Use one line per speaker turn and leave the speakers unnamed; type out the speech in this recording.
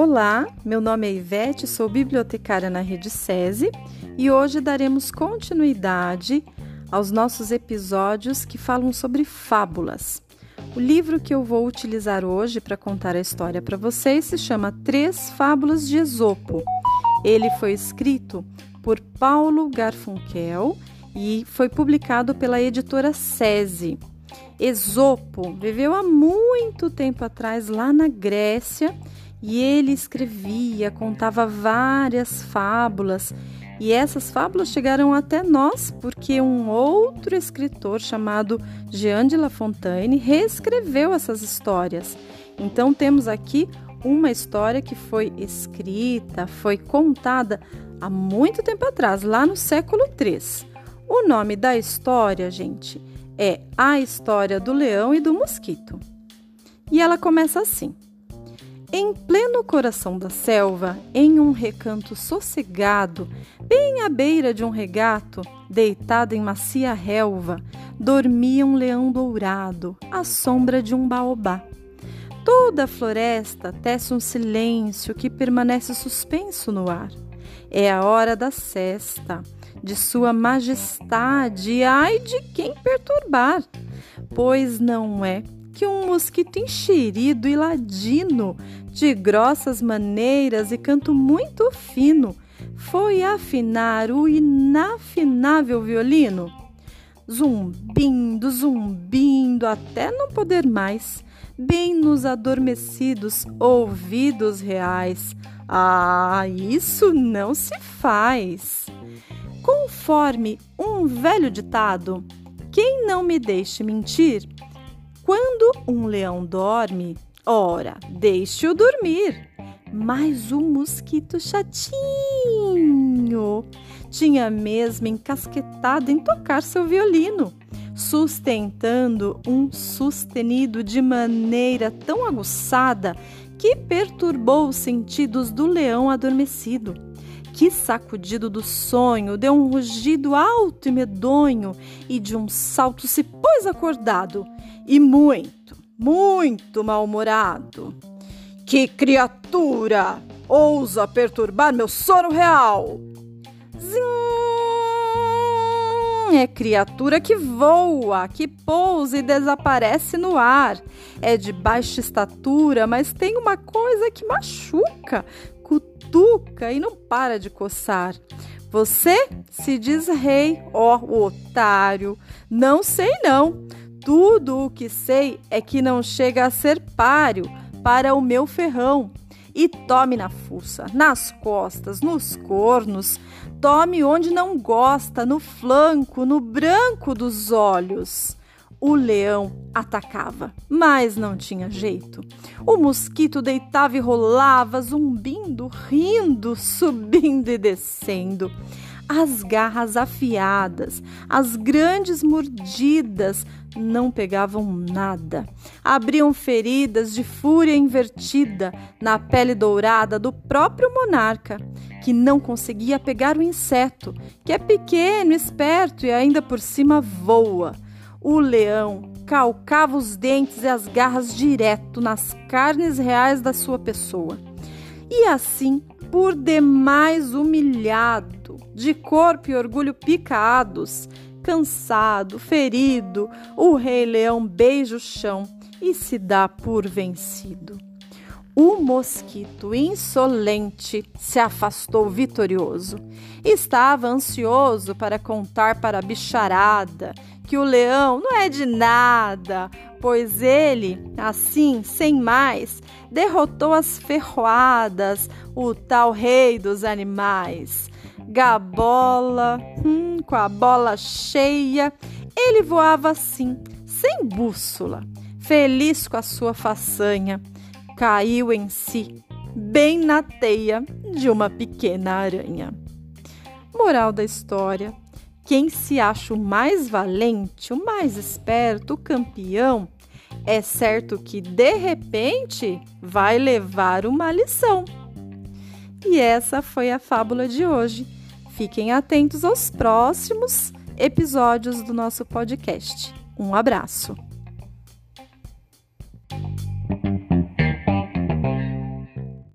Olá, meu nome é Ivete, sou bibliotecária na Rede SESI e hoje daremos continuidade aos nossos episódios que falam sobre fábulas. O livro que eu vou utilizar hoje para contar a história para vocês se chama Três Fábulas de Esopo. Ele foi escrito por Paulo Garfunkel e foi publicado pela editora SESI. Esopo viveu há muito tempo atrás lá na Grécia e ele escrevia, contava várias fábulas. E essas fábulas chegaram até nós porque um outro escritor chamado Jean de La Fontaine reescreveu essas histórias. Então temos aqui uma história que foi escrita, foi contada há muito tempo atrás, lá no século III. O nome da história, gente, é A História do Leão e do Mosquito. E ela começa assim. Em pleno coração da selva, em um recanto sossegado, bem à beira de um regato, deitado em macia relva, dormia um leão dourado, à sombra de um baobá. Toda a floresta tece um silêncio que permanece suspenso no ar. É a hora da cesta de Sua Majestade, ai de quem perturbar, pois não é que um mosquito enxerido e ladino, de grossas maneiras e canto muito fino, foi afinar o inafinável violino. Zumbindo, zumbindo, até não poder mais, bem nos adormecidos ouvidos reais. Ah, isso não se faz. Conforme um velho ditado, quem não me deixe mentir, quando um leão dorme, ora, deixe-o dormir. Mas o mosquito chatinho tinha mesmo encasquetado em tocar seu violino, sustentando um sustenido de maneira tão aguçada que perturbou os sentidos do leão adormecido que, sacudido do sonho, deu um rugido alto e medonho e de um salto se pôs acordado e muito, muito mal-humorado. Que criatura! Ousa perturbar meu sono real! Zim! É criatura que voa, que pousa e desaparece no ar. É de baixa estatura, mas tem uma coisa que machuca, cutuca e não para de coçar. Você se diz rei, ó otário. Não sei não. Tudo o que sei é que não chega a ser páreo para o meu ferrão. E tome na fuça, nas costas, nos cornos, tome onde não gosta, no flanco, no branco dos olhos. O leão atacava, mas não tinha jeito. O mosquito deitava e rolava, zumbindo, rindo, subindo e descendo. As garras afiadas, as grandes mordidas não pegavam nada. Abriam feridas de fúria invertida na pele dourada do próprio monarca, que não conseguia pegar o inseto, que é pequeno, esperto e ainda por cima voa o leão calcava os dentes e as garras direto nas carnes reais da sua pessoa. E assim, por demais humilhado, de corpo e orgulho picados, cansado, ferido, o rei leão beija o chão e se dá por vencido. O mosquito insolente se afastou vitorioso. Estava ansioso para contar para a bicharada que o leão não é de nada, pois ele, assim, sem mais, derrotou as ferroadas, o tal rei dos animais. Gabola, hum, com a bola cheia, ele voava assim, sem bússola, feliz com a sua façanha caiu em si, bem na teia de uma pequena aranha. Moral da história: quem se acha o mais valente, o mais esperto, o campeão, é certo que de repente vai levar uma lição. E essa foi a fábula de hoje. Fiquem atentos aos próximos episódios do nosso podcast. Um abraço.